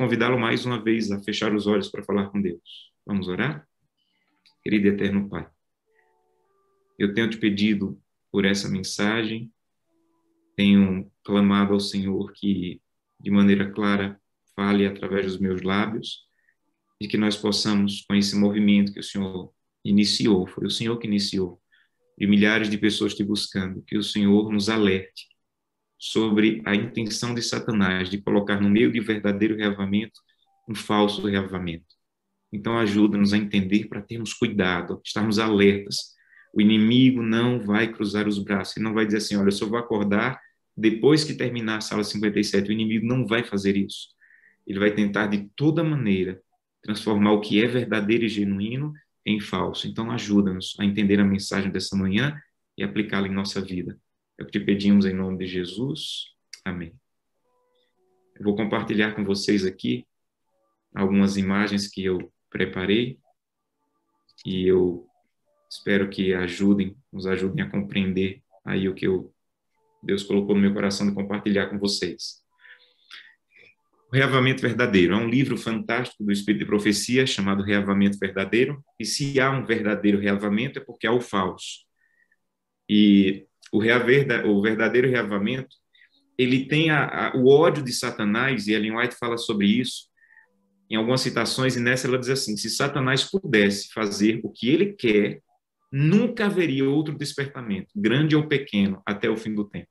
convidá-lo mais uma vez a fechar os olhos para falar com Deus. Vamos orar? Querido e eterno Pai, eu tenho te pedido por essa mensagem, tenho clamado ao Senhor que, de maneira clara, fale através dos meus lábios e que nós possamos, com esse movimento que o Senhor iniciou, foi o Senhor que iniciou, de milhares de pessoas te buscando, que o Senhor nos alerte sobre a intenção de Satanás de colocar no meio de verdadeiro reavamento um falso reavamento. Então, ajuda-nos a entender para termos cuidado, estarmos alertas. O inimigo não vai cruzar os braços, ele não vai dizer assim: olha, eu só vou acordar depois que terminar a sala 57. O inimigo não vai fazer isso. Ele vai tentar de toda maneira transformar o que é verdadeiro e genuíno em falso. Então, ajuda-nos a entender a mensagem dessa manhã e aplicá-la em nossa vida. É o que te pedimos em nome de Jesus. Amém. Eu vou compartilhar com vocês aqui algumas imagens que eu preparei e eu espero que ajudem, nos ajudem a compreender aí o que eu, Deus colocou no meu coração de compartilhar com vocês. O Reavamento Verdadeiro é um livro fantástico do Espírito de Profecia chamado Reavamento Verdadeiro. E se há um verdadeiro reavamento é porque há o falso. E o, o verdadeiro reavamento, ele tem a, a, o ódio de Satanás, e Ellen White fala sobre isso em algumas citações, e nessa ela diz assim: se Satanás pudesse fazer o que ele quer, nunca haveria outro despertamento, grande ou pequeno, até o fim do tempo.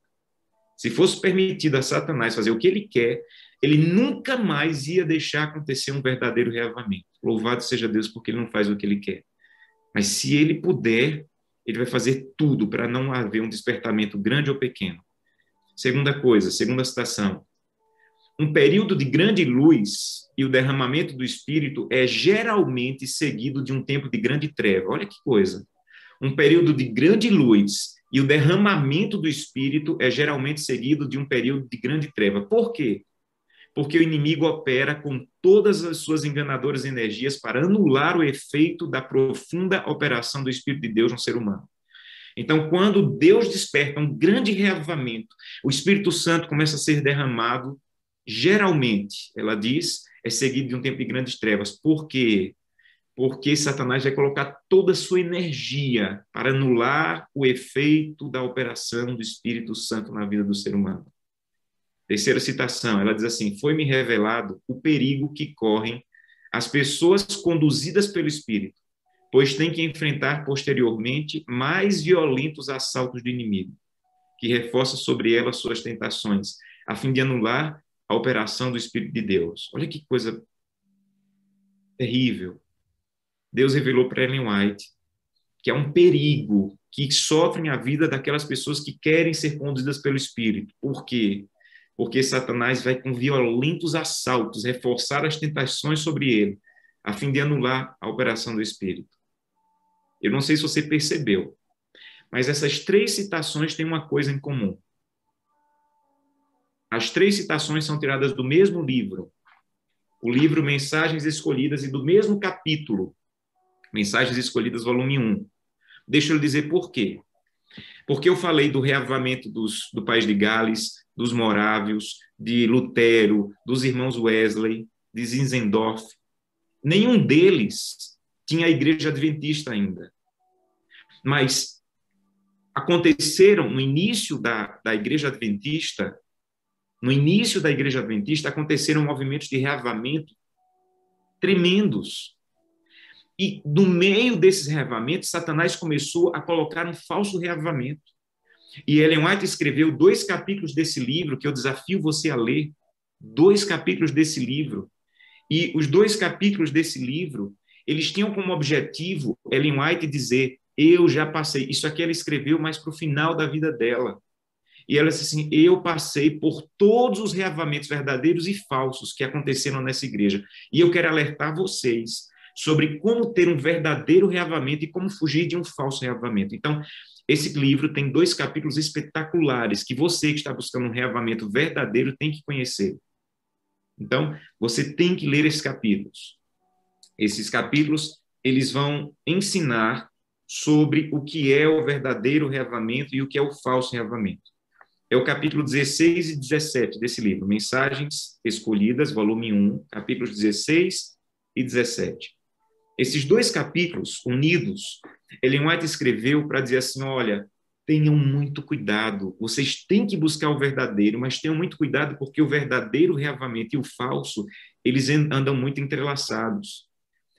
Se fosse permitido a Satanás fazer o que ele quer, ele nunca mais ia deixar acontecer um verdadeiro reavamento. Louvado seja Deus porque ele não faz o que ele quer. Mas se ele puder, ele vai fazer tudo para não haver um despertamento grande ou pequeno. Segunda coisa, segunda citação. Um período de grande luz e o derramamento do Espírito é geralmente seguido de um tempo de grande treva. Olha que coisa. Um período de grande luz e o derramamento do Espírito é geralmente seguido de um período de grande treva. Por quê? Porque o inimigo opera com todas as suas enganadoras energias para anular o efeito da profunda operação do Espírito de Deus no ser humano. Então, quando Deus desperta um grande reavivamento, o Espírito Santo começa a ser derramado, geralmente, ela diz, é seguido de um tempo de grandes trevas. Por quê? Porque Satanás vai colocar toda a sua energia para anular o efeito da operação do Espírito Santo na vida do ser humano. Terceira citação, ela diz assim: Foi-me revelado o perigo que correm as pessoas conduzidas pelo Espírito, pois têm que enfrentar posteriormente mais violentos assaltos do inimigo, que reforça sobre elas suas tentações, a fim de anular a operação do Espírito de Deus. Olha que coisa terrível. Deus revelou para Ellen White que é um perigo que sofrem a vida daquelas pessoas que querem ser conduzidas pelo Espírito. Por quê? Satanás vai com violentos assaltos reforçar as tentações sobre ele, a fim de anular a operação do Espírito. Eu não sei se você percebeu, mas essas três citações têm uma coisa em comum. As três citações são tiradas do mesmo livro, o livro Mensagens Escolhidas, e do mesmo capítulo, Mensagens Escolhidas, volume 1. Deixa eu dizer por quê. Porque eu falei do reavamento dos, do país de Gales, dos Morávios, de Lutero, dos irmãos Wesley, de Zinzendorf. Nenhum deles tinha a igreja adventista ainda. Mas aconteceram no início da, da igreja adventista, no início da igreja adventista, aconteceram movimentos de reavamento tremendos. E no meio desses reavamentos, Satanás começou a colocar um falso reavamento. E Ellen White escreveu dois capítulos desse livro, que eu desafio você a ler. Dois capítulos desse livro. E os dois capítulos desse livro, eles tinham como objetivo Ellen White dizer: Eu já passei. Isso aqui ela escreveu mais para o final da vida dela. E ela disse assim: Eu passei por todos os reavamentos verdadeiros e falsos que aconteceram nessa igreja. E eu quero alertar vocês sobre como ter um verdadeiro reavamento e como fugir de um falso reavamento. Então, esse livro tem dois capítulos espetaculares que você que está buscando um reavamento verdadeiro tem que conhecer. Então, você tem que ler esses capítulos. Esses capítulos, eles vão ensinar sobre o que é o verdadeiro reavamento e o que é o falso reavamento. é o capítulo 16 e 17 desse livro, Mensagens Escolhidas, volume 1, capítulos 16 e 17. Esses dois capítulos unidos, Ellen White escreveu para dizer assim: olha, tenham muito cuidado, vocês têm que buscar o verdadeiro, mas tenham muito cuidado porque o verdadeiro reavamento e o falso, eles andam muito entrelaçados.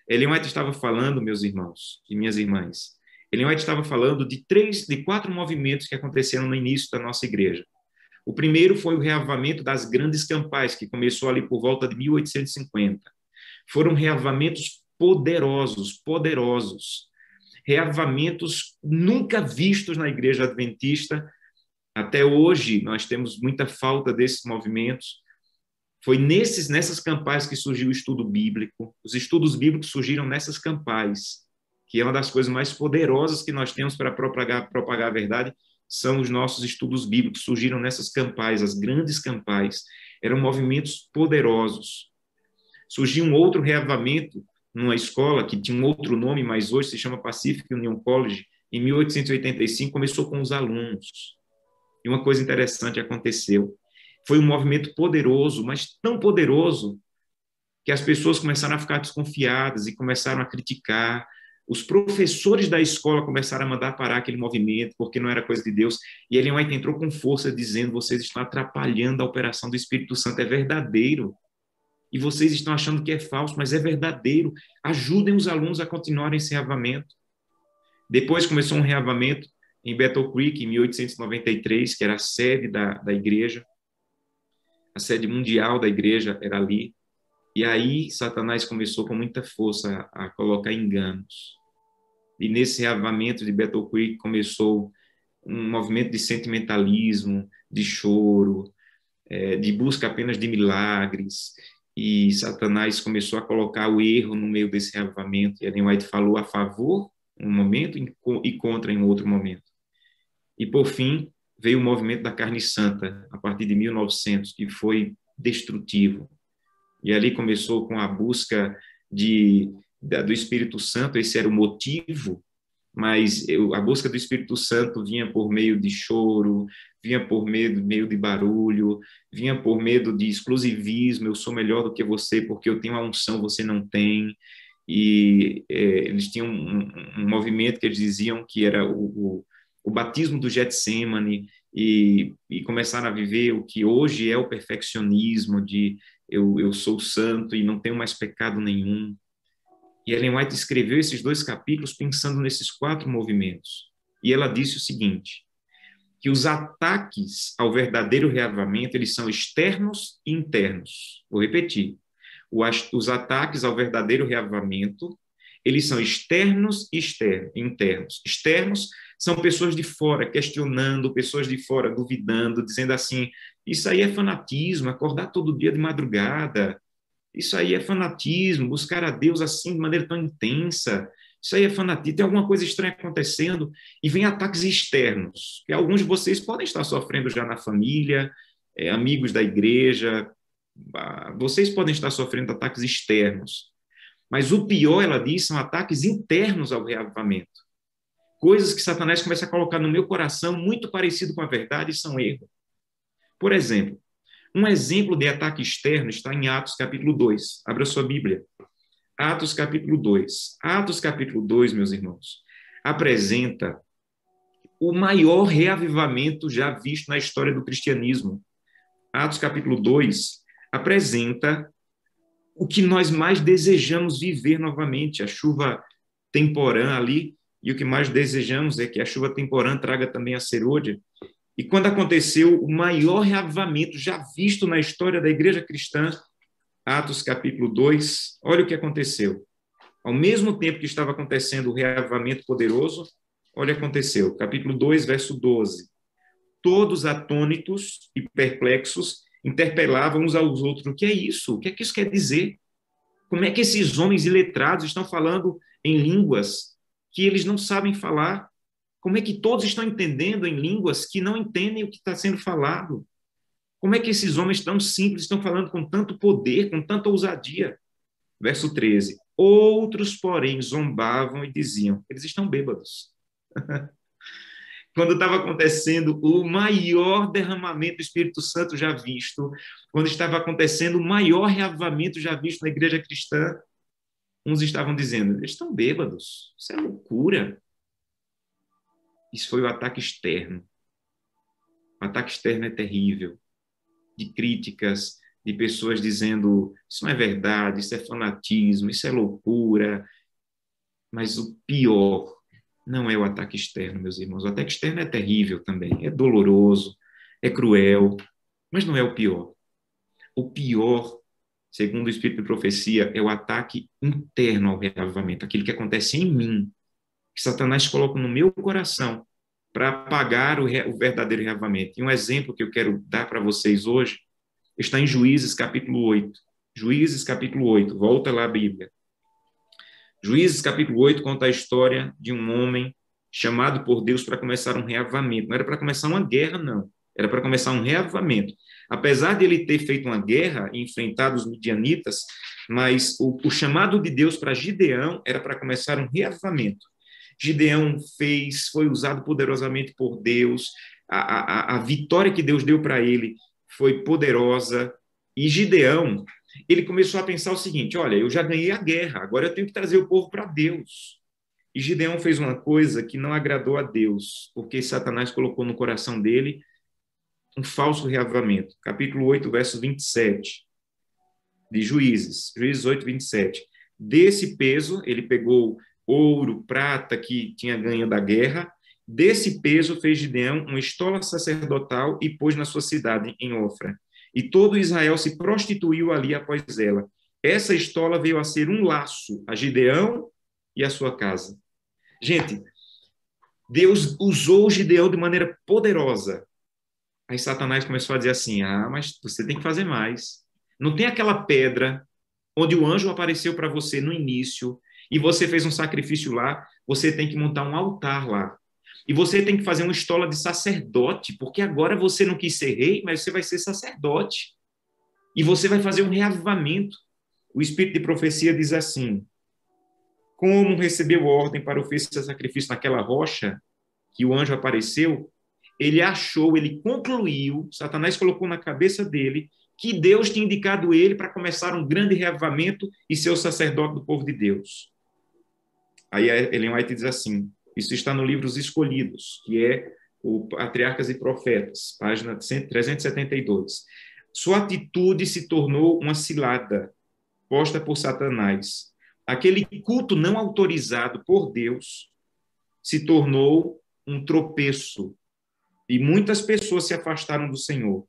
Ellen White estava falando, meus irmãos e minhas irmãs, Ellen White estava falando de três, de quatro movimentos que aconteceram no início da nossa igreja. O primeiro foi o reavamento das grandes campais, que começou ali por volta de 1850. Foram reavamentos poderosos, poderosos. Reavamentos nunca vistos na igreja adventista. Até hoje nós temos muita falta desses movimentos. Foi nesses nessas campais que surgiu o estudo bíblico. Os estudos bíblicos surgiram nessas campais que é uma das coisas mais poderosas que nós temos para propagar, propagar a verdade, são os nossos estudos bíblicos. Surgiram nessas campais, as grandes campais, eram movimentos poderosos. Surgiu um outro reavamento numa escola que tinha um outro nome, mas hoje se chama Pacific Union College, em 1885, começou com os alunos. E uma coisa interessante aconteceu. Foi um movimento poderoso, mas tão poderoso que as pessoas começaram a ficar desconfiadas e começaram a criticar, os professores da escola começaram a mandar parar aquele movimento, porque não era coisa de Deus. E White entrou com força, dizendo: vocês estão atrapalhando a operação do Espírito Santo. É verdadeiro. E vocês estão achando que é falso, mas é verdadeiro. Ajudem os alunos a continuarem esse reavamento. Depois começou um reavamento em Battle Creek, em 1893, que era a sede da, da igreja. A sede mundial da igreja era ali. E aí Satanás começou com muita força a, a colocar enganos. E nesse reavamento de Battle Creek começou um movimento de sentimentalismo, de choro, é, de busca apenas de milagres. E Satanás começou a colocar o erro no meio desse reavamento. E Ellen White falou a favor um momento e contra em outro momento. E por fim veio o movimento da carne santa a partir de 1900, que foi destrutivo. E ali começou com a busca de do Espírito Santo, esse era o motivo, mas eu, a busca do Espírito Santo vinha por meio de choro, vinha por meio, meio de barulho, vinha por meio de exclusivismo, eu sou melhor do que você porque eu tenho a unção, você não tem. E é, eles tinham um, um, movimento que eles diziam que era o, o, o batismo do Getsemane, e, e começaram a viver o que hoje é o perfeccionismo de eu, eu sou santo e não tenho mais pecado nenhum. E Ellen White escreveu esses dois capítulos pensando nesses quatro movimentos. E ela disse o seguinte: que os ataques ao verdadeiro reavamento eles são externos e internos. Vou repetir: os ataques ao verdadeiro reavamento eles são externos e internos. Externos são pessoas de fora questionando, pessoas de fora duvidando, dizendo assim: isso aí é fanatismo, acordar todo dia de madrugada. Isso aí é fanatismo, buscar a Deus assim de maneira tão intensa. Isso aí é fanatismo, tem alguma coisa estranha acontecendo e vem ataques externos, que alguns de vocês podem estar sofrendo já na família, é, amigos da igreja, ah, vocês podem estar sofrendo ataques externos. Mas o pior, ela diz, são ataques internos ao reavivamento coisas que Satanás começa a colocar no meu coração, muito parecido com a verdade, são erro. Por exemplo, um exemplo de ataque externo está em Atos capítulo 2. Abra sua Bíblia. Atos capítulo 2. Atos capítulo 2, meus irmãos, apresenta o maior reavivamento já visto na história do cristianismo. Atos capítulo 2 apresenta o que nós mais desejamos viver novamente, a chuva temporã ali e o que mais desejamos é que a chuva temporã traga também a serôdia. E quando aconteceu o maior reavivamento já visto na história da igreja cristã, Atos capítulo 2, olha o que aconteceu. Ao mesmo tempo que estava acontecendo o reavivamento poderoso, olha o que aconteceu. Capítulo 2, verso 12. Todos atônitos e perplexos interpelavam uns aos outros. O que é isso? O que é que isso quer dizer? Como é que esses homens iletrados estão falando em línguas que eles não sabem falar? Como é que todos estão entendendo em línguas que não entendem o que está sendo falado? Como é que esses homens tão simples estão falando com tanto poder, com tanta ousadia? Verso 13. Outros, porém, zombavam e diziam: eles estão bêbados. quando estava acontecendo o maior derramamento do Espírito Santo já visto, quando estava acontecendo o maior reavivamento já visto na igreja cristã, uns estavam dizendo: eles estão bêbados, isso é loucura. Isso foi o ataque externo. O ataque externo é terrível, de críticas, de pessoas dizendo: isso não é verdade, isso é fanatismo, isso é loucura. Mas o pior não é o ataque externo, meus irmãos. O ataque externo é terrível também, é doloroso, é cruel, mas não é o pior. O pior, segundo o Espírito de Profecia, é o ataque interno ao reavivamento, aquilo que acontece em mim, que Satanás coloca no meu coração para apagar o, o verdadeiro reavivamento. E um exemplo que eu quero dar para vocês hoje está em Juízes capítulo 8. Juízes capítulo 8, volta lá a Bíblia. Juízes capítulo 8 conta a história de um homem chamado por Deus para começar um reavivamento. Não era para começar uma guerra, não. Era para começar um reavivamento. Apesar de ele ter feito uma guerra e enfrentado os midianitas, mas o, o chamado de Deus para Gideão era para começar um reavivamento. Gideão fez, foi usado poderosamente por Deus, a, a, a vitória que Deus deu para ele foi poderosa, e Gideão ele começou a pensar o seguinte: olha, eu já ganhei a guerra, agora eu tenho que trazer o povo para Deus. E Gideão fez uma coisa que não agradou a Deus, porque Satanás colocou no coração dele um falso reavivamento. Capítulo 8, verso 27 de Juízes, Juízes 8, 27. Desse peso, ele pegou ouro, prata que tinha ganho da guerra, desse peso fez Gideão uma estola sacerdotal e pôs na sua cidade, em Ofra e todo Israel se prostituiu ali após ela. Essa estola veio a ser um laço a Gideão e a sua casa. Gente, Deus usou Gideão de maneira poderosa. Aí Satanás começou a dizer assim: ah, mas você tem que fazer mais. Não tem aquela pedra onde o anjo apareceu para você no início e você fez um sacrifício lá, você tem que montar um altar lá. E você tem que fazer uma estola de sacerdote, porque agora você não quis ser rei, mas você vai ser sacerdote. E você vai fazer um reavivamento. O espírito de profecia diz assim: Como recebeu ordem para oferecer sacrifício naquela rocha que o anjo apareceu, ele achou, ele concluiu, Satanás colocou na cabeça dele que Deus tinha indicado ele para começar um grande reavivamento e ser o sacerdote do povo de Deus. Aí Ellen White diz assim: isso está no livro Os Escolhidos, que é o Patriarcas e Profetas, página 372. Sua atitude se tornou uma cilada posta por Satanás. Aquele culto não autorizado por Deus se tornou um tropeço e muitas pessoas se afastaram do Senhor.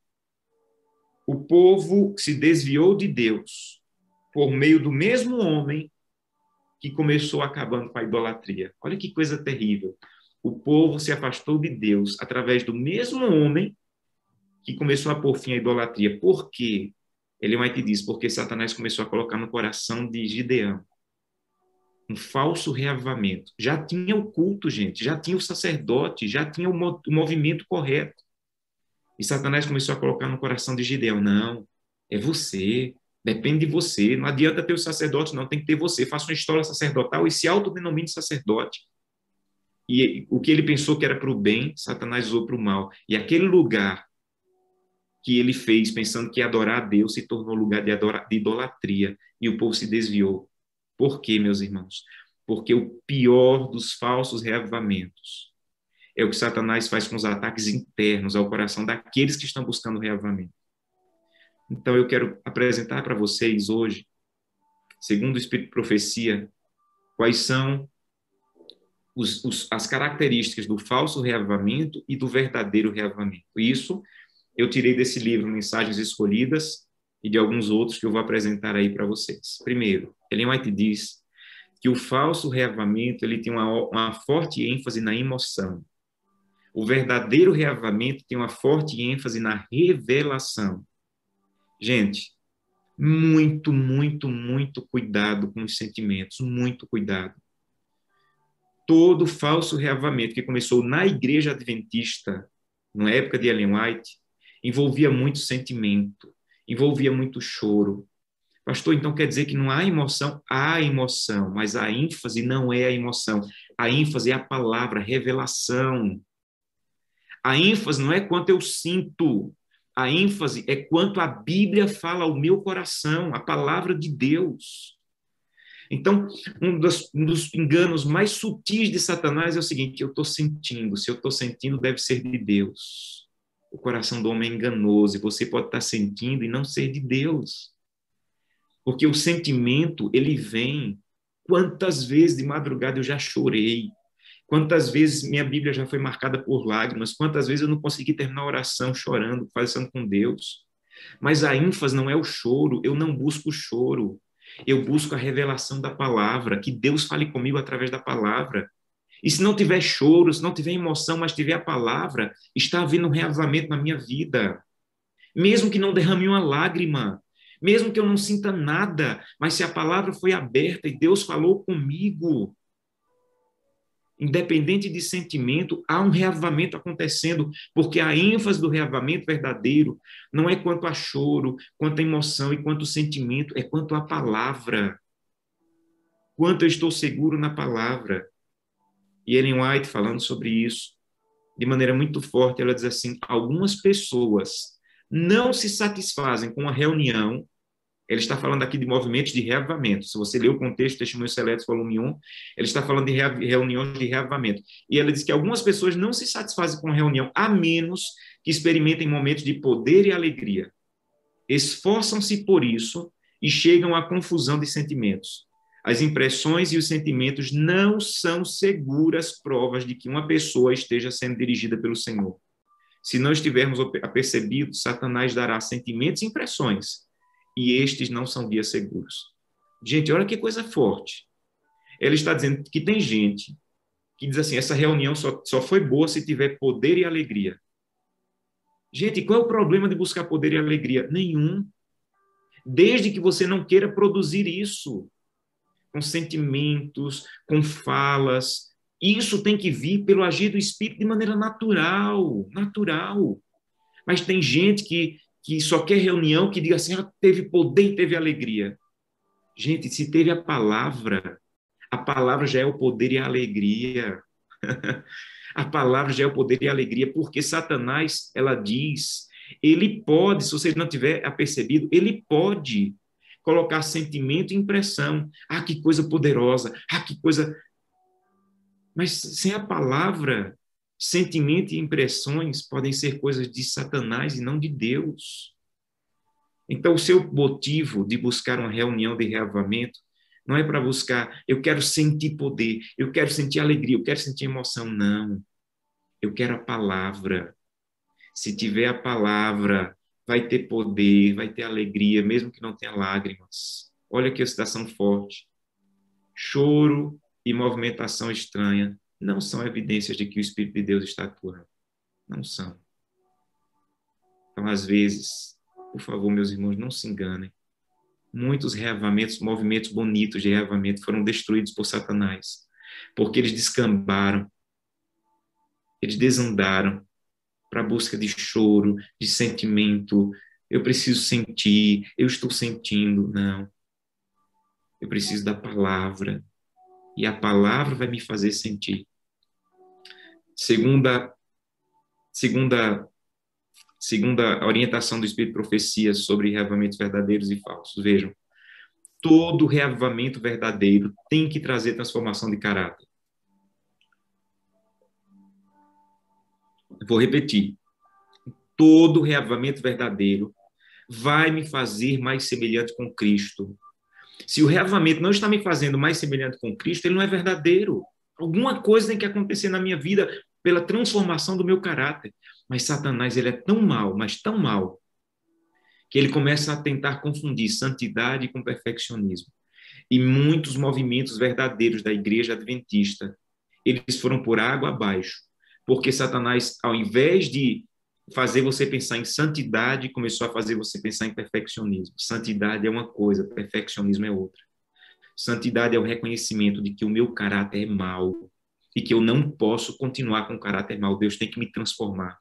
O povo se desviou de Deus por meio do mesmo homem que começou acabando com a idolatria. Olha que coisa terrível. O povo se afastou de Deus através do mesmo homem que começou a pôr fim à idolatria. Por quê? Ele vai te dizer, porque Satanás começou a colocar no coração de Gideão um falso reavivamento. Já tinha o culto, gente, já tinha o sacerdote, já tinha o, movimento correto. E Satanás começou a colocar no coração de Gideão: não, é você, Depende de você. Não adianta ter o sacerdote, não. Tem que ter você. Faça uma história sacerdotal e se autodenomine sacerdote. E o que ele pensou que era para o bem, Satanás usou para o mal. E aquele lugar que ele fez, pensando que adorar a Deus, se tornou lugar de, adorar, de idolatria. E o povo se desviou. Por quê, meus irmãos? Porque o pior dos falsos reavivamentos é o que Satanás faz com os ataques internos ao coração daqueles que estão buscando o reavivamento. Então, eu quero apresentar para vocês hoje, segundo o Espírito de Profecia, quais são os, os, as características do falso reavivamento e do verdadeiro reavivamento. Isso eu tirei desse livro Mensagens Escolhidas e de alguns outros que eu vou apresentar aí para vocês. Primeiro, Ellen White diz que o falso reavivamento ele tem uma, uma forte ênfase na emoção. O verdadeiro reavivamento tem uma forte ênfase na revelação. Gente, muito, muito, muito cuidado com os sentimentos, muito cuidado. Todo falso reavamento que começou na igreja adventista, na época de Ellen White, envolvia muito sentimento, envolvia muito choro. Pastor, então quer dizer que não há emoção? Há emoção, mas a ênfase não é a emoção. A ênfase é a palavra, revelação. A ênfase não é quanto eu sinto, a ênfase é quanto a Bíblia fala ao meu coração, a palavra de Deus. Então, um dos, um dos enganos mais sutis de Satanás é o seguinte: eu estou sentindo, se eu estou sentindo, deve ser de Deus. O coração do homem é enganoso e você pode estar sentindo e não ser de Deus. Porque o sentimento, ele vem. Quantas vezes de madrugada eu já chorei, Quantas vezes minha Bíblia já foi marcada por lágrimas? Quantas vezes eu não consegui terminar a oração chorando, fazendo com Deus? Mas a ênfase não é o choro, eu não busco o choro. Eu busco a revelação da palavra, que Deus fale comigo através da palavra. E se não tiver choro, se não tiver emoção, mas tiver a palavra, está havendo um reavamento na minha vida. Mesmo que não derrame uma lágrima, mesmo que eu não sinta nada, mas se a palavra foi aberta e Deus falou comigo, independente de sentimento, há um reavamento acontecendo, porque a ênfase do reavamento verdadeiro não é quanto a choro, quanto a emoção e quanto o sentimento, é quanto a palavra. Quanto eu estou seguro na palavra. E Ellen White, falando sobre isso, de maneira muito forte, ela diz assim: algumas pessoas não se satisfazem com a reunião ele está falando aqui de movimentos de reavamento. Se você ler o contexto, Testemunhos Seletos, volume 1, ele está falando de reuniões de reavamento. E ele diz que algumas pessoas não se satisfazem com a reunião, a menos que experimentem momentos de poder e alegria. Esforçam-se por isso e chegam à confusão de sentimentos. As impressões e os sentimentos não são seguras provas de que uma pessoa esteja sendo dirigida pelo Senhor. Se não estivermos apercebidos, Satanás dará sentimentos e impressões e estes não são dias seguros. Gente, olha que coisa forte. Ela está dizendo que tem gente que diz assim: essa reunião só, só foi boa se tiver poder e alegria. Gente, qual é o problema de buscar poder e alegria? Nenhum. Desde que você não queira produzir isso com sentimentos, com falas. Isso tem que vir pelo agir do Espírito de maneira natural, natural. Mas tem gente que que só quer reunião que diga assim, ah, teve poder e teve alegria. Gente, se teve a palavra, a palavra já é o poder e a alegria. a palavra já é o poder e a alegria, porque Satanás, ela diz, ele pode, se você não tiver apercebido, ele pode colocar sentimento e impressão. Ah, que coisa poderosa. Ah, que coisa. Mas sem a palavra, Sentimento e impressões podem ser coisas de Satanás e não de Deus. Então, o seu motivo de buscar uma reunião de reavamento não é para buscar, eu quero sentir poder, eu quero sentir alegria, eu quero sentir emoção. Não. Eu quero a palavra. Se tiver a palavra, vai ter poder, vai ter alegria, mesmo que não tenha lágrimas. Olha que situação forte. Choro e movimentação estranha não são evidências de que o Espírito de Deus está atuando. Não são. Então, às vezes, por favor, meus irmãos, não se enganem. Muitos reavamentos, movimentos bonitos de reavamento foram destruídos por Satanás, porque eles descambaram, eles desandaram para a busca de choro, de sentimento. Eu preciso sentir, eu estou sentindo. Não. Eu preciso da palavra. E a palavra vai me fazer sentir. Segunda, segunda, segunda orientação do Espírito Profecia sobre reavamentos verdadeiros e falsos. Vejam, todo reavamento verdadeiro tem que trazer transformação de caráter. Vou repetir. Todo reavamento verdadeiro vai me fazer mais semelhante com Cristo. Se o reavamento não está me fazendo mais semelhante com Cristo, ele não é verdadeiro. Alguma coisa tem que acontecer na minha vida pela transformação do meu caráter. Mas Satanás, ele é tão mal, mas tão mal, que ele começa a tentar confundir santidade com perfeccionismo. E muitos movimentos verdadeiros da igreja adventista, eles foram por água abaixo, porque Satanás, ao invés de fazer você pensar em santidade, começou a fazer você pensar em perfeccionismo. Santidade é uma coisa, perfeccionismo é outra. Santidade é o reconhecimento de que o meu caráter é mau, e que eu não posso continuar com caráter mau. Deus tem que me transformar.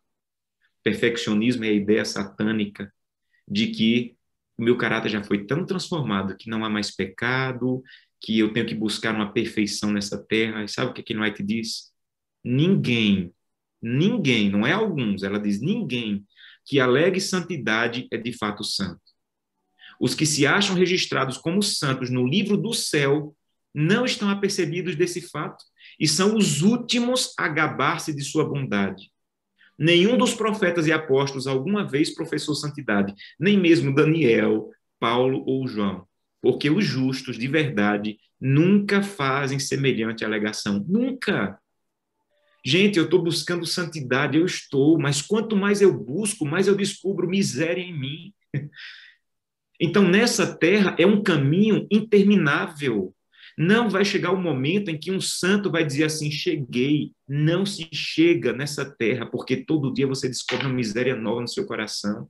Perfeccionismo é a ideia satânica de que o meu caráter já foi tão transformado que não há mais pecado, que eu tenho que buscar uma perfeição nessa terra. E sabe o que que White diz? Ninguém ninguém, não é alguns, ela diz ninguém que alegue santidade é de fato santo. Os que se acham registrados como santos no livro do céu não estão apercebidos desse fato e são os últimos a gabar-se de sua bondade. Nenhum dos profetas e apóstolos alguma vez professou santidade, nem mesmo Daniel, Paulo ou João, porque os justos de verdade nunca fazem semelhante alegação. Nunca. Gente, eu estou buscando santidade, eu estou, mas quanto mais eu busco, mais eu descubro miséria em mim. Então, nessa terra é um caminho interminável. Não vai chegar o momento em que um santo vai dizer assim: cheguei. Não se chega nessa terra, porque todo dia você descobre uma miséria nova no seu coração.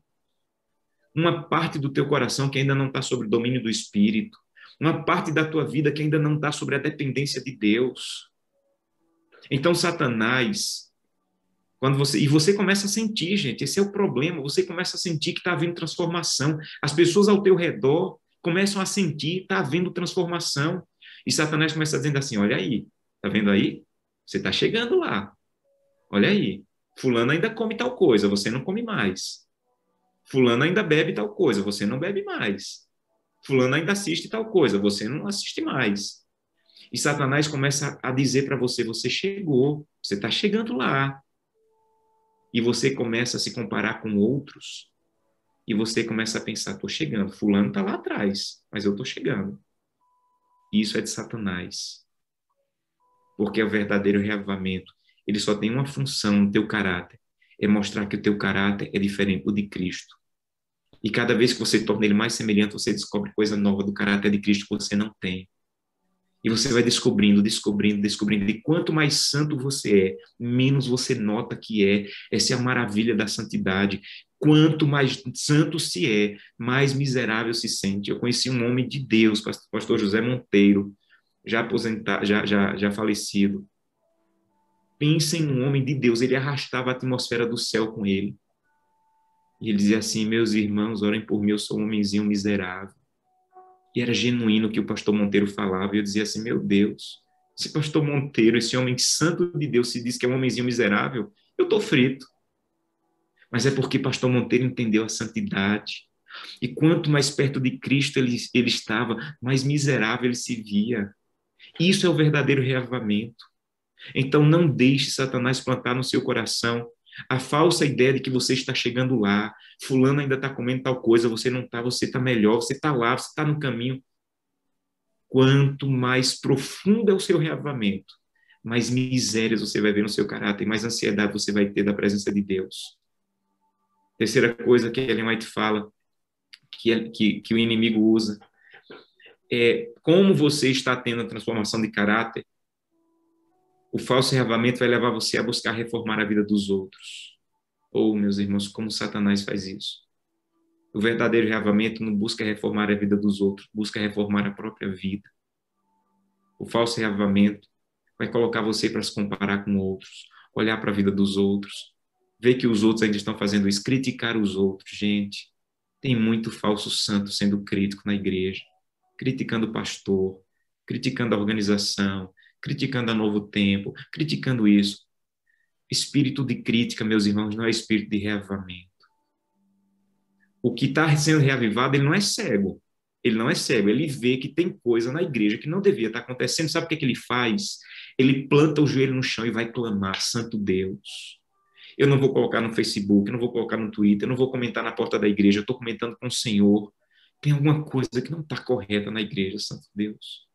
Uma parte do teu coração que ainda não está sob o domínio do Espírito. Uma parte da tua vida que ainda não está sobre a dependência de Deus. Então, Satanás, quando você e você começa a sentir, gente, esse é o problema. Você começa a sentir que está havendo transformação. As pessoas ao teu redor começam a sentir, está havendo transformação. E Satanás começa dizendo assim: olha aí, tá vendo aí? Você está chegando lá. Olha aí, fulano ainda come tal coisa, você não come mais. Fulano ainda bebe tal coisa, você não bebe mais. Fulano ainda assiste tal coisa, você não assiste mais. E Satanás começa a dizer para você: você chegou, você está chegando lá. E você começa a se comparar com outros. E você começa a pensar: estou chegando. Fulano está lá atrás, mas eu estou chegando. Isso é de Satanás. Porque é o verdadeiro reavivamento. Ele só tem uma função no teu caráter: é mostrar que o teu caráter é diferente do de Cristo. E cada vez que você torna ele mais semelhante, você descobre coisa nova do caráter de Cristo que você não tem. E você vai descobrindo, descobrindo, descobrindo. E quanto mais santo você é, menos você nota que é. Essa é a maravilha da santidade. Quanto mais santo se é, mais miserável se sente. Eu conheci um homem de Deus, pastor José Monteiro, já aposentado, já, já, já falecido. Pensem num homem de Deus, ele arrastava a atmosfera do céu com ele. E ele dizia assim: Meus irmãos, orem por mim, eu sou um homenzinho miserável. E era genuíno o que o pastor Monteiro falava. E eu dizia assim: Meu Deus, se pastor Monteiro, esse homem santo de Deus, se diz que é um homenzinho miserável, eu estou frito. Mas é porque pastor Monteiro entendeu a santidade. E quanto mais perto de Cristo ele, ele estava, mais miserável ele se via. Isso é o verdadeiro reavivamento. Então não deixe Satanás plantar no seu coração a falsa ideia de que você está chegando lá, fulano ainda está comendo tal coisa, você não está, você está melhor, você está lá, você está no caminho. Quanto mais profundo é o seu reavamento, mais misérias você vai ver no seu caráter, mais ansiedade você vai ter da presença de Deus. Terceira coisa que Ellen White fala, que, que, que o inimigo usa, é como você está tendo a transformação de caráter o falso reavamento vai levar você a buscar reformar a vida dos outros. Ou, oh, meus irmãos, como Satanás faz isso? O verdadeiro reavamento não busca reformar a vida dos outros, busca reformar a própria vida. O falso reavamento vai colocar você para se comparar com outros, olhar para a vida dos outros, ver que os outros ainda estão fazendo isso, criticar os outros. Gente, tem muito falso santo sendo crítico na igreja, criticando o pastor, criticando a organização, criticando a Novo Tempo, criticando isso. Espírito de crítica, meus irmãos, não é espírito de reavivamento. O que está sendo reavivado, ele não é cego. Ele não é cego, ele vê que tem coisa na igreja que não devia estar tá acontecendo. Sabe o que, é que ele faz? Ele planta o joelho no chão e vai clamar: Santo Deus. Eu não vou colocar no Facebook, não vou colocar no Twitter, não vou comentar na porta da igreja, eu estou comentando com o Senhor. Tem alguma coisa que não está correta na igreja, Santo Deus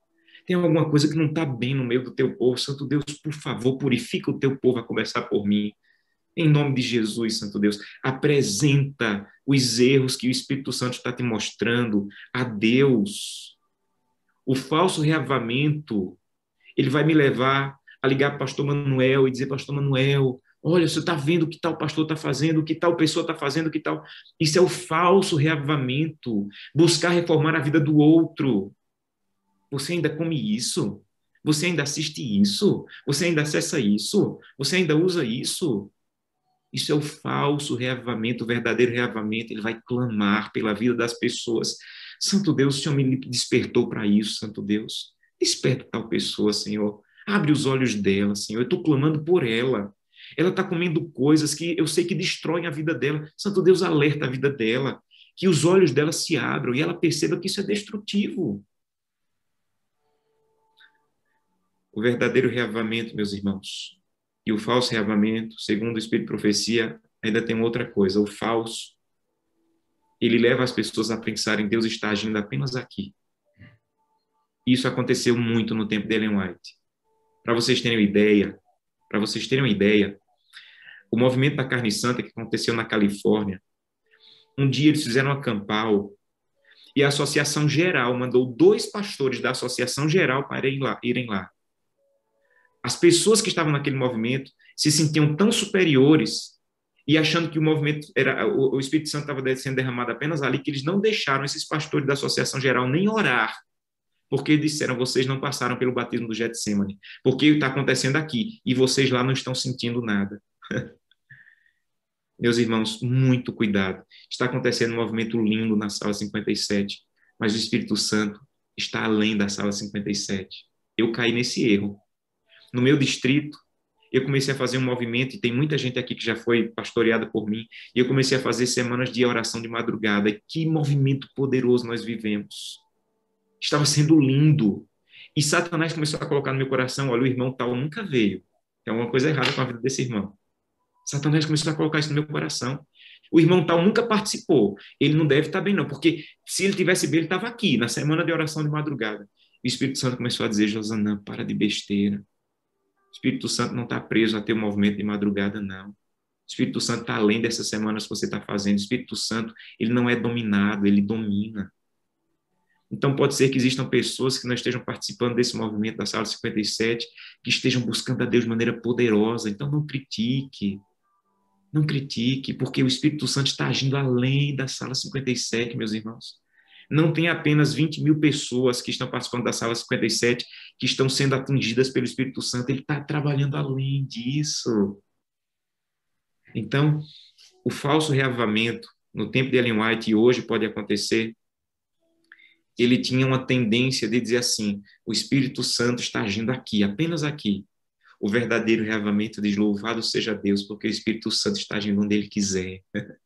tem alguma coisa que não está bem no meio do teu povo. Santo Deus, por favor, purifica o teu povo a começar por mim. Em nome de Jesus, Santo Deus, apresenta os erros que o Espírito Santo está te mostrando a Deus. O falso reavamento, ele vai me levar a ligar para o pastor Manuel e dizer, pastor Manuel, olha, você está vendo o que tal pastor está fazendo, o que tal pessoa está fazendo, o que tal... Isso é o falso reavamento, buscar reformar a vida do outro. Você ainda come isso? Você ainda assiste isso? Você ainda acessa isso? Você ainda usa isso? Isso é o falso reavamento, o verdadeiro reavamento. Ele vai clamar pela vida das pessoas. Santo Deus, o Senhor me despertou para isso, Santo Deus. Desperta tal pessoa, Senhor. Abre os olhos dela, Senhor. Eu estou clamando por ela. Ela está comendo coisas que eu sei que destroem a vida dela. Santo Deus alerta a vida dela, que os olhos dela se abram e ela perceba que isso é destrutivo. O verdadeiro reavamento, meus irmãos, e o falso reavamento, segundo o Espírito de Profecia, ainda tem outra coisa. O falso, ele leva as pessoas a pensarem Deus está agindo apenas aqui. Isso aconteceu muito no tempo de Ellen White. Para vocês terem uma ideia, para vocês terem uma ideia, o movimento da carne santa que aconteceu na Califórnia, um dia eles fizeram um acampal e a Associação Geral mandou dois pastores da Associação Geral para irem lá. Irem lá. As pessoas que estavam naquele movimento se sentiam tão superiores e achando que o movimento era o, Espírito Santo estava sendo derramado apenas ali que eles não deixaram esses pastores da Associação Geral nem orar porque disseram vocês não passaram pelo batismo do Getsemane, porque está acontecendo aqui e vocês lá não estão sentindo nada. Meus irmãos, muito cuidado. Está acontecendo um movimento lindo na sala 57, mas o Espírito Santo está além da sala 57. Eu caí nesse erro. No meu distrito, eu comecei a fazer um movimento, e tem muita gente aqui que já foi pastoreada por mim, e eu comecei a fazer semanas de oração de madrugada. E que movimento poderoso nós vivemos. Estava sendo lindo. E Satanás começou a colocar no meu coração: olha, o irmão tal nunca veio. Tem alguma coisa errada com a vida desse irmão. Satanás começou a colocar isso no meu coração. O irmão tal nunca participou. Ele não deve estar bem, não, porque se ele tivesse bem, ele estava aqui, na semana de oração de madrugada. O Espírito Santo começou a dizer: Josanã, para de besteira. O Espírito Santo não está preso a ter um movimento de madrugada, não. O Espírito Santo está além dessas semanas que você está fazendo. O Espírito Santo, ele não é dominado, ele domina. Então, pode ser que existam pessoas que não estejam participando desse movimento da Sala 57, que estejam buscando a Deus de maneira poderosa. Então, não critique. Não critique, porque o Espírito Santo está agindo além da Sala 57, meus irmãos. Não tem apenas 20 mil pessoas que estão participando da Sala 57 que estão sendo atingidas pelo Espírito Santo. Ele está trabalhando além disso. Então, o falso reavamento no tempo de Ellen White e hoje pode acontecer ele tinha uma tendência de dizer assim: o Espírito Santo está agindo aqui, apenas aqui. O verdadeiro reavamento diz: louvado seja Deus, porque o Espírito Santo está agindo onde ele quiser.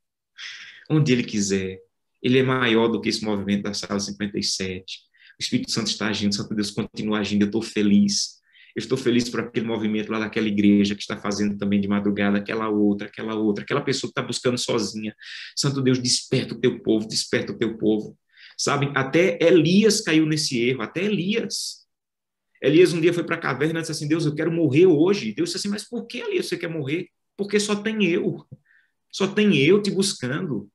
onde ele quiser. Ele é maior do que esse movimento da sala 57. O Espírito Santo está agindo, Santo Deus continua agindo. Eu estou feliz. Eu estou feliz por aquele movimento lá daquela igreja que está fazendo também de madrugada, aquela outra, aquela outra, aquela pessoa que está buscando sozinha. Santo Deus, desperta o teu povo, desperta o teu povo. Sabem, até Elias caiu nesse erro, até Elias. Elias um dia foi para a caverna e disse assim: Deus, eu quero morrer hoje. Deus disse assim: Mas por que, Elias, você quer morrer? Porque só tem eu. Só tem eu te buscando.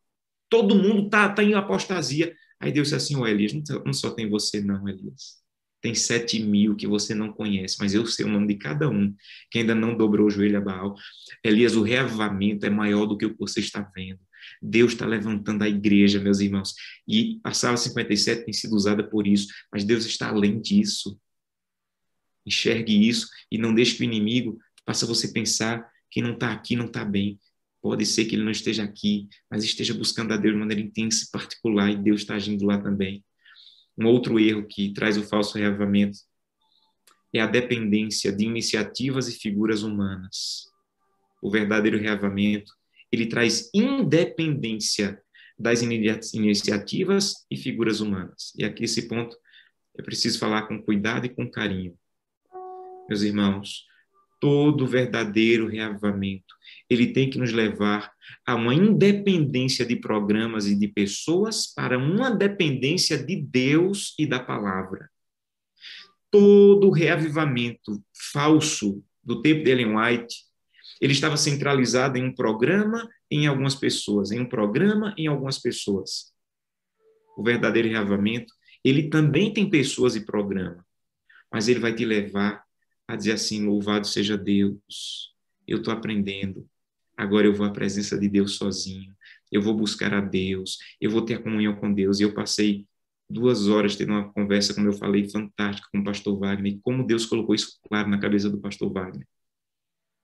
Todo mundo está tá em apostasia. Aí Deus disse assim: Ó, oh, Elias, não só tem você, não, Elias. Tem sete mil que você não conhece, mas eu sei o nome de cada um, que ainda não dobrou o joelho a Baal. Elias, o reavamento é maior do que o que você está vendo. Deus está levantando a igreja, meus irmãos. E a sala 57 tem sido usada por isso, mas Deus está além disso. Enxergue isso e não deixe que o inimigo faça você pensar que não está aqui não está bem. Pode ser que ele não esteja aqui, mas esteja buscando a Deus de maneira intensa e particular e Deus está agindo lá também. Um outro erro que traz o falso reavamento é a dependência de iniciativas e figuras humanas. O verdadeiro reavamento ele traz independência das iniciativas e figuras humanas. E aqui esse ponto é preciso falar com cuidado e com carinho. Meus irmãos, todo verdadeiro reavivamento, ele tem que nos levar a uma independência de programas e de pessoas para uma dependência de Deus e da palavra. Todo reavivamento falso do tempo de Ellen White ele estava centralizado em um programa em algumas pessoas, em um programa em algumas pessoas. O verdadeiro reavamento, ele também tem pessoas e programa, mas ele vai te levar a dizer assim: louvado seja Deus, eu estou aprendendo, agora eu vou à presença de Deus sozinho, eu vou buscar a Deus, eu vou ter a comunhão com Deus. E eu passei duas horas tendo uma conversa, como eu falei, fantástica com o pastor Wagner, e como Deus colocou isso claro na cabeça do pastor Wagner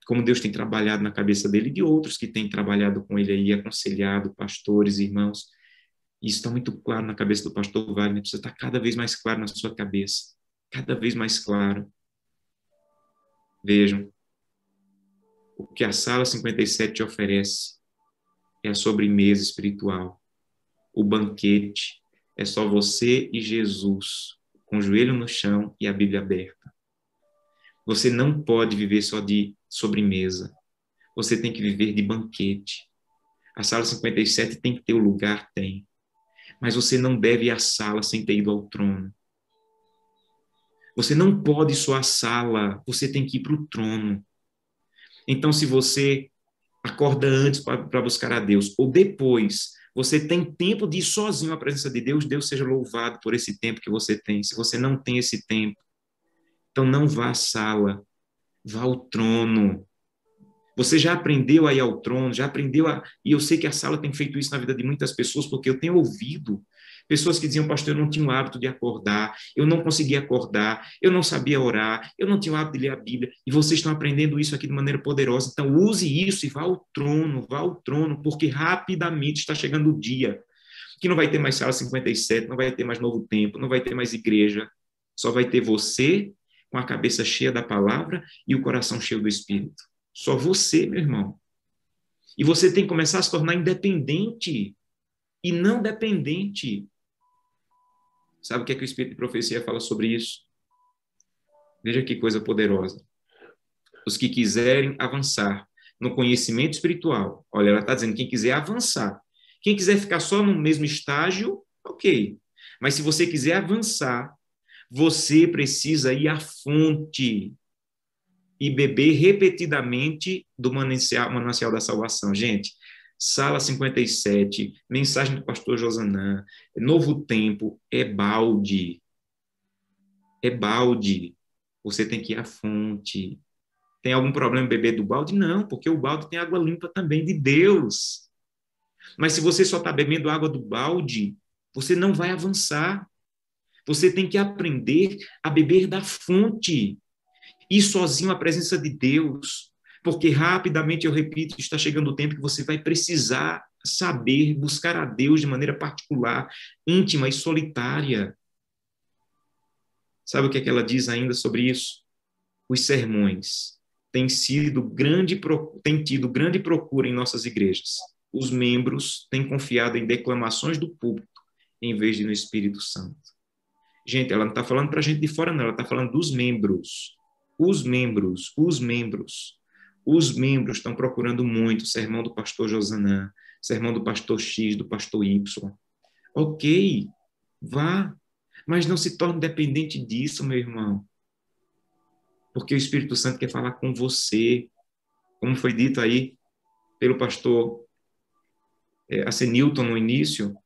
como Deus tem trabalhado na cabeça dele e de outros que têm trabalhado com ele aí, aconselhado, pastores, irmãos. Isso está muito claro na cabeça do pastor Wagner, precisa estar cada vez mais claro na sua cabeça, cada vez mais claro. Vejam, O que a sala 57 te oferece é a sobremesa espiritual. O banquete é só você e Jesus, com o joelho no chão e a Bíblia aberta. Você não pode viver só de sobremesa. Você tem que viver de banquete. A sala 57 tem que ter o lugar? Tem. Mas você não deve ir à sala sem ter ido ao trono. Você não pode ir só à sala, você tem que ir para o trono. Então, se você acorda antes para buscar a Deus, ou depois você tem tempo de ir sozinho à presença de Deus, Deus seja louvado por esse tempo que você tem. Se você não tem esse tempo, então não vá à sala, vá ao trono. Você já aprendeu a ir ao trono, já aprendeu a. E eu sei que a sala tem feito isso na vida de muitas pessoas, porque eu tenho ouvido Pessoas que diziam, pastor, eu não tinha o hábito de acordar, eu não conseguia acordar, eu não sabia orar, eu não tinha o hábito de ler a Bíblia. E vocês estão aprendendo isso aqui de maneira poderosa. Então, use isso e vá ao trono, vá ao trono, porque rapidamente está chegando o dia que não vai ter mais sala 57, não vai ter mais novo tempo, não vai ter mais igreja. Só vai ter você com a cabeça cheia da palavra e o coração cheio do Espírito. Só você, meu irmão. E você tem que começar a se tornar independente e não dependente. Sabe o que, é que o Espírito de Profecia fala sobre isso? Veja que coisa poderosa. Os que quiserem avançar no conhecimento espiritual, olha, ela está dizendo: quem quiser avançar. Quem quiser ficar só no mesmo estágio, ok. Mas se você quiser avançar, você precisa ir à fonte e beber repetidamente do manancial, manancial da salvação. Gente, Sala 57, mensagem do pastor Josanã, Novo Tempo, é balde. É balde. Você tem que ir à fonte. Tem algum problema em beber do balde? Não, porque o balde tem água limpa também de Deus. Mas se você só está bebendo água do balde, você não vai avançar. Você tem que aprender a beber da fonte. Ir sozinho à presença de Deus porque rapidamente, eu repito, está chegando o tempo que você vai precisar saber buscar a Deus de maneira particular, íntima e solitária. Sabe o que, é que ela diz ainda sobre isso? Os sermões têm sido grande têm tido grande procura em nossas igrejas. Os membros têm confiado em declamações do público em vez de no Espírito Santo. Gente, ela não está falando para a gente de fora, não, ela está falando dos membros. Os membros, os membros. Os membros estão procurando muito sermão do pastor Josanã, sermão do pastor X, do pastor Y. Ok, vá, mas não se torne dependente disso, meu irmão. Porque o Espírito Santo quer falar com você, como foi dito aí pelo pastor é, Newton no início,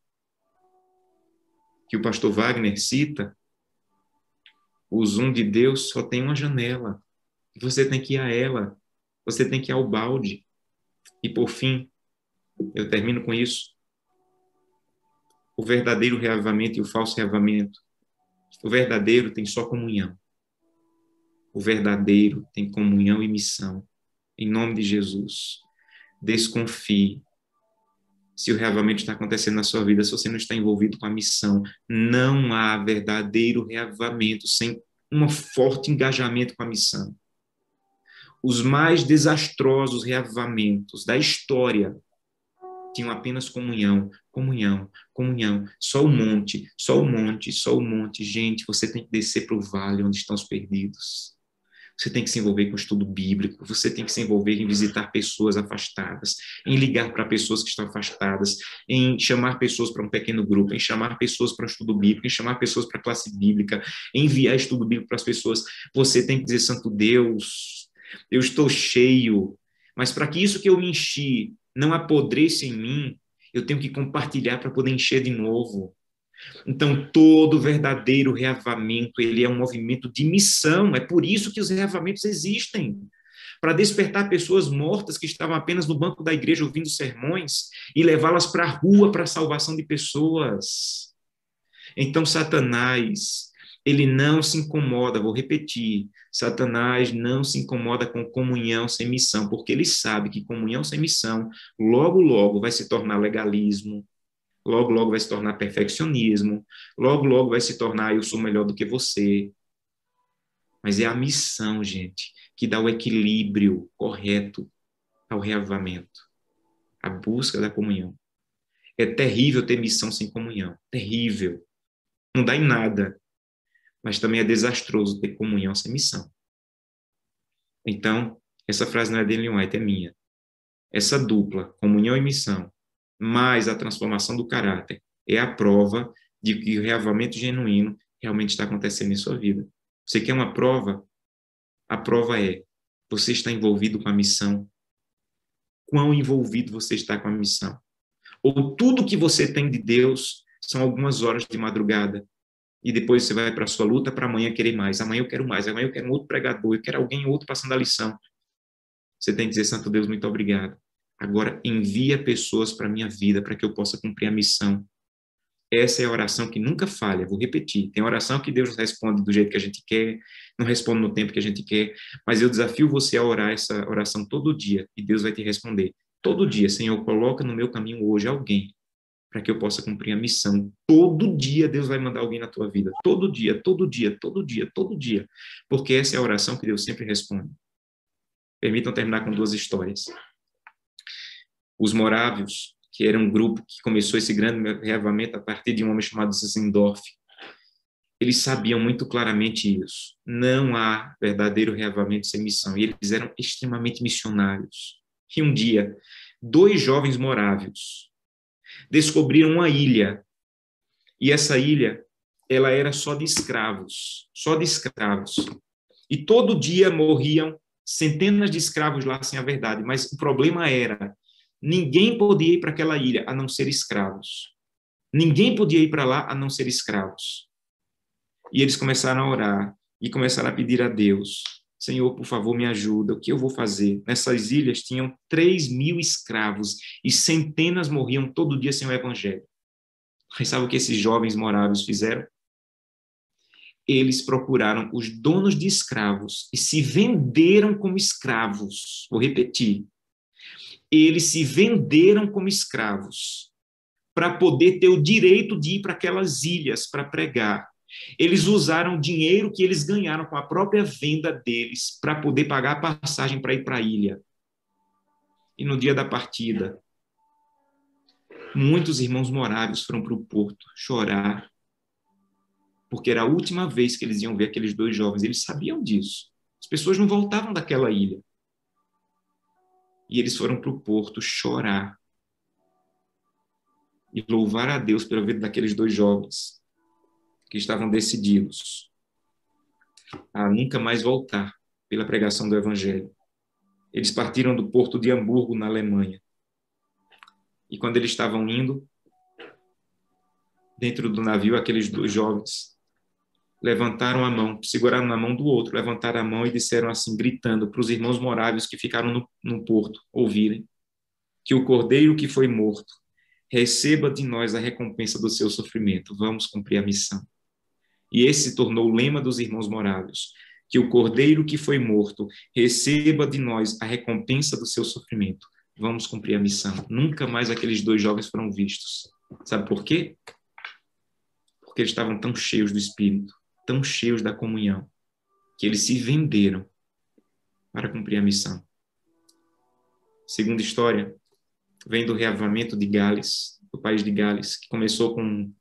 que o pastor Wagner cita, o zoom de Deus só tem uma janela. Você tem que ir a ela você tem que ir ao balde. E por fim, eu termino com isso. O verdadeiro reavamento e o falso reavamento. O verdadeiro tem só comunhão. O verdadeiro tem comunhão e missão. Em nome de Jesus. Desconfie. Se o reavamento está acontecendo na sua vida, se você não está envolvido com a missão, não há verdadeiro reavamento sem um forte engajamento com a missão os mais desastrosos reavivamentos da história tinham apenas comunhão, comunhão, comunhão, só o monte, só o monte, só o monte. Gente, você tem que descer para o vale onde estão os perdidos. Você tem que se envolver com estudo bíblico, você tem que se envolver em visitar pessoas afastadas, em ligar para pessoas que estão afastadas, em chamar pessoas para um pequeno grupo, em chamar pessoas para o estudo bíblico, em chamar pessoas para a classe bíblica, enviar estudo bíblico para as pessoas. Você tem que dizer, Santo Deus, eu estou cheio, mas para que isso que eu enchi não apodreça em mim, eu tenho que compartilhar para poder encher de novo. Então, todo verdadeiro reavamento, ele é um movimento de missão, é por isso que os reavamentos existem. Para despertar pessoas mortas que estavam apenas no banco da igreja ouvindo sermões e levá-las para a rua para a salvação de pessoas. Então, Satanás, ele não se incomoda, vou repetir, Satanás não se incomoda com comunhão sem missão, porque ele sabe que comunhão sem missão logo, logo vai se tornar legalismo, logo, logo vai se tornar perfeccionismo, logo, logo vai se tornar eu sou melhor do que você. Mas é a missão, gente, que dá o equilíbrio correto ao reavamento, à busca da comunhão. É terrível ter missão sem comunhão. Terrível. Não dá em nada. Mas também é desastroso ter comunhão sem missão. Então, essa frase não é de Ellen White, é minha. Essa dupla, comunhão e missão, mais a transformação do caráter, é a prova de que o reavamento genuíno realmente está acontecendo em sua vida. Você quer uma prova? A prova é: você está envolvido com a missão. Quão envolvido você está com a missão? Ou tudo que você tem de Deus são algumas horas de madrugada e depois você vai para a sua luta para amanhã querer mais. Amanhã eu quero mais, amanhã eu quero um outro pregador, eu quero alguém outro passando a lição. Você tem que dizer, Santo Deus, muito obrigado. Agora envia pessoas para minha vida para que eu possa cumprir a missão. Essa é a oração que nunca falha, vou repetir. Tem oração que Deus responde do jeito que a gente quer, não responde no tempo que a gente quer, mas eu desafio você a orar essa oração todo dia e Deus vai te responder. Todo dia, Senhor, coloca no meu caminho hoje alguém para que eu possa cumprir a missão. Todo dia Deus vai mandar alguém na tua vida. Todo dia, todo dia, todo dia, todo dia. Porque essa é a oração que Deus sempre responde. Permitam terminar com duas histórias. Os morávios, que era um grupo que começou esse grande reavamento a partir de um homem chamado Zizendorf, eles sabiam muito claramente isso. Não há verdadeiro reavamento sem missão. E eles eram extremamente missionários. E um dia, dois jovens morávios descobriram uma ilha. E essa ilha, ela era só de escravos, só de escravos. E todo dia morriam centenas de escravos lá sem a verdade, mas o problema era ninguém podia ir para aquela ilha a não ser escravos. Ninguém podia ir para lá a não ser escravos. E eles começaram a orar e começaram a pedir a Deus: Senhor, por favor, me ajuda, o que eu vou fazer? Nessas ilhas tinham 3 mil escravos e centenas morriam todo dia sem o evangelho. Mas sabe o que esses jovens moráveis fizeram? Eles procuraram os donos de escravos e se venderam como escravos. Vou repetir. Eles se venderam como escravos para poder ter o direito de ir para aquelas ilhas para pregar. Eles usaram o dinheiro que eles ganharam com a própria venda deles para poder pagar a passagem para ir para a ilha. E no dia da partida, muitos irmãos moráveis foram para o porto chorar, porque era a última vez que eles iam ver aqueles dois jovens. Eles sabiam disso. As pessoas não voltavam daquela ilha. E eles foram para o porto chorar e louvar a Deus pela vida daqueles dois jovens que estavam decididos a nunca mais voltar pela pregação do Evangelho. Eles partiram do porto de Hamburgo, na Alemanha. E quando eles estavam indo, dentro do navio, aqueles dois jovens levantaram a mão, seguraram na mão do outro, levantaram a mão e disseram assim, gritando para os irmãos moráveis que ficaram no, no porto ouvirem: que o cordeiro que foi morto receba de nós a recompensa do seu sofrimento. Vamos cumprir a missão. E esse se tornou o lema dos irmãos moráveis, que o cordeiro que foi morto receba de nós a recompensa do seu sofrimento. Vamos cumprir a missão. Nunca mais aqueles dois jovens foram vistos. Sabe por quê? Porque eles estavam tão cheios do Espírito, tão cheios da comunhão, que eles se venderam para cumprir a missão. Segunda história vem do reavamento de Gales, do país de Gales, que começou com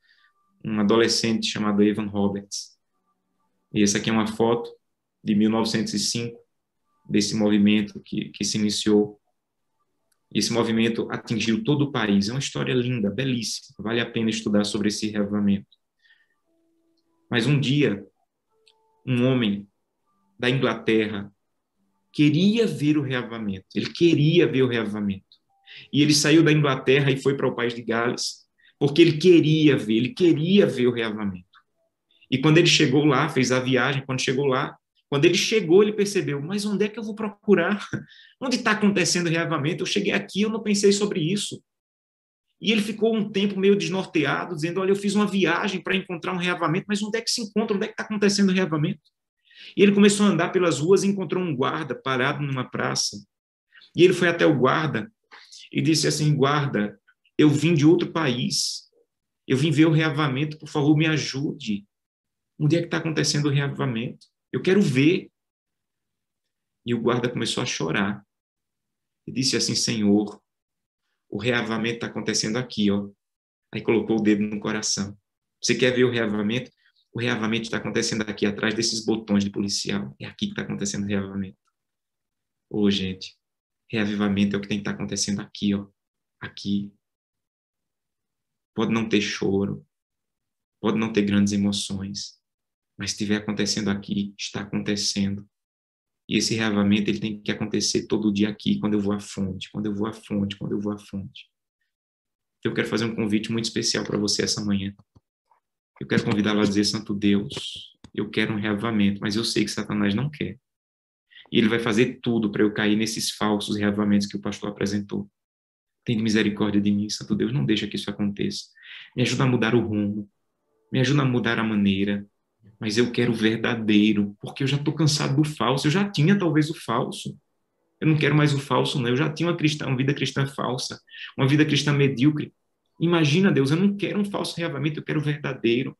um adolescente chamado Evan Roberts. E essa aqui é uma foto de 1905, desse movimento que, que se iniciou. E esse movimento atingiu todo o país. É uma história linda, belíssima. Vale a pena estudar sobre esse reavamento. Mas um dia, um homem da Inglaterra queria ver o reavamento. Ele queria ver o reavamento. E ele saiu da Inglaterra e foi para o país de Gales porque ele queria ver, ele queria ver o reavamento. E quando ele chegou lá, fez a viagem, quando chegou lá, quando ele chegou, ele percebeu, mas onde é que eu vou procurar? Onde está acontecendo o reavamento? Eu cheguei aqui, eu não pensei sobre isso. E ele ficou um tempo meio desnorteado, dizendo, olha, eu fiz uma viagem para encontrar um reavamento, mas onde é que se encontra? Onde é que está acontecendo o reavamento? E ele começou a andar pelas ruas e encontrou um guarda parado numa praça. E ele foi até o guarda e disse assim, guarda, eu vim de outro país. Eu vim ver o reavamento, por favor, me ajude. Onde é que está acontecendo o reavamento? Eu quero ver. E o guarda começou a chorar. e disse assim: Senhor, o reavamento está acontecendo aqui, ó. Aí colocou o dedo no coração. Você quer ver o reavamento? O reavamento está acontecendo aqui, atrás desses botões de policial. É aqui que está acontecendo o reavamento. Ô, gente, reavivamento é o que tem que estar tá acontecendo aqui, ó. Aqui. Pode não ter choro, pode não ter grandes emoções, mas se estiver acontecendo aqui, está acontecendo. E esse reavamento ele tem que acontecer todo dia aqui, quando eu vou à fonte, quando eu vou à fonte, quando eu vou à fonte. Eu quero fazer um convite muito especial para você essa manhã. Eu quero convidá-lo a dizer, Santo Deus, eu quero um reavamento, mas eu sei que Satanás não quer. E ele vai fazer tudo para eu cair nesses falsos reavamentos que o pastor apresentou. Tem misericórdia de mim, Santo Deus, não deixa que isso aconteça. Me ajuda a mudar o rumo, me ajuda a mudar a maneira, mas eu quero o verdadeiro, porque eu já estou cansado do falso. Eu já tinha talvez o falso. Eu não quero mais o falso, não. Eu já tinha uma, cristã, uma vida cristã falsa, uma vida cristã medíocre. Imagina, Deus, eu não quero um falso reavamento, eu quero o verdadeiro.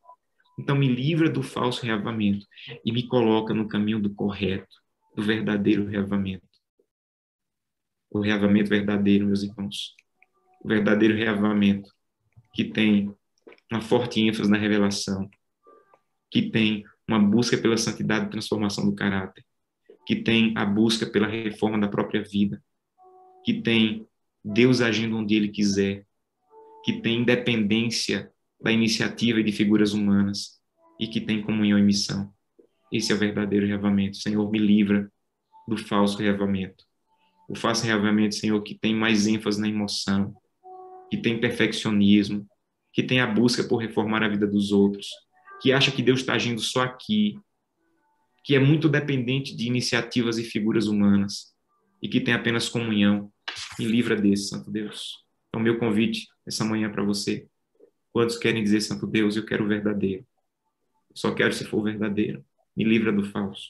Então me livra do falso reavamento e me coloca no caminho do correto, do verdadeiro reavamento. O reavamento verdadeiro, meus irmãos. O verdadeiro reavamento que tem uma forte ênfase na revelação, que tem uma busca pela santidade e transformação do caráter, que tem a busca pela reforma da própria vida, que tem Deus agindo onde Ele quiser, que tem independência da iniciativa e de figuras humanas e que tem comunhão e missão. Esse é o verdadeiro reavamento. Senhor, me livra do falso reavamento. O falso reavamento, Senhor, que tem mais ênfase na emoção, que tem perfeccionismo, que tem a busca por reformar a vida dos outros, que acha que Deus está agindo só aqui, que é muito dependente de iniciativas e figuras humanas e que tem apenas comunhão. Me livra desse, Santo Deus. Então, meu convite essa manhã para você. Quantos querem dizer, Santo Deus, eu quero o verdadeiro? Só quero se for verdadeiro. Me livra do falso.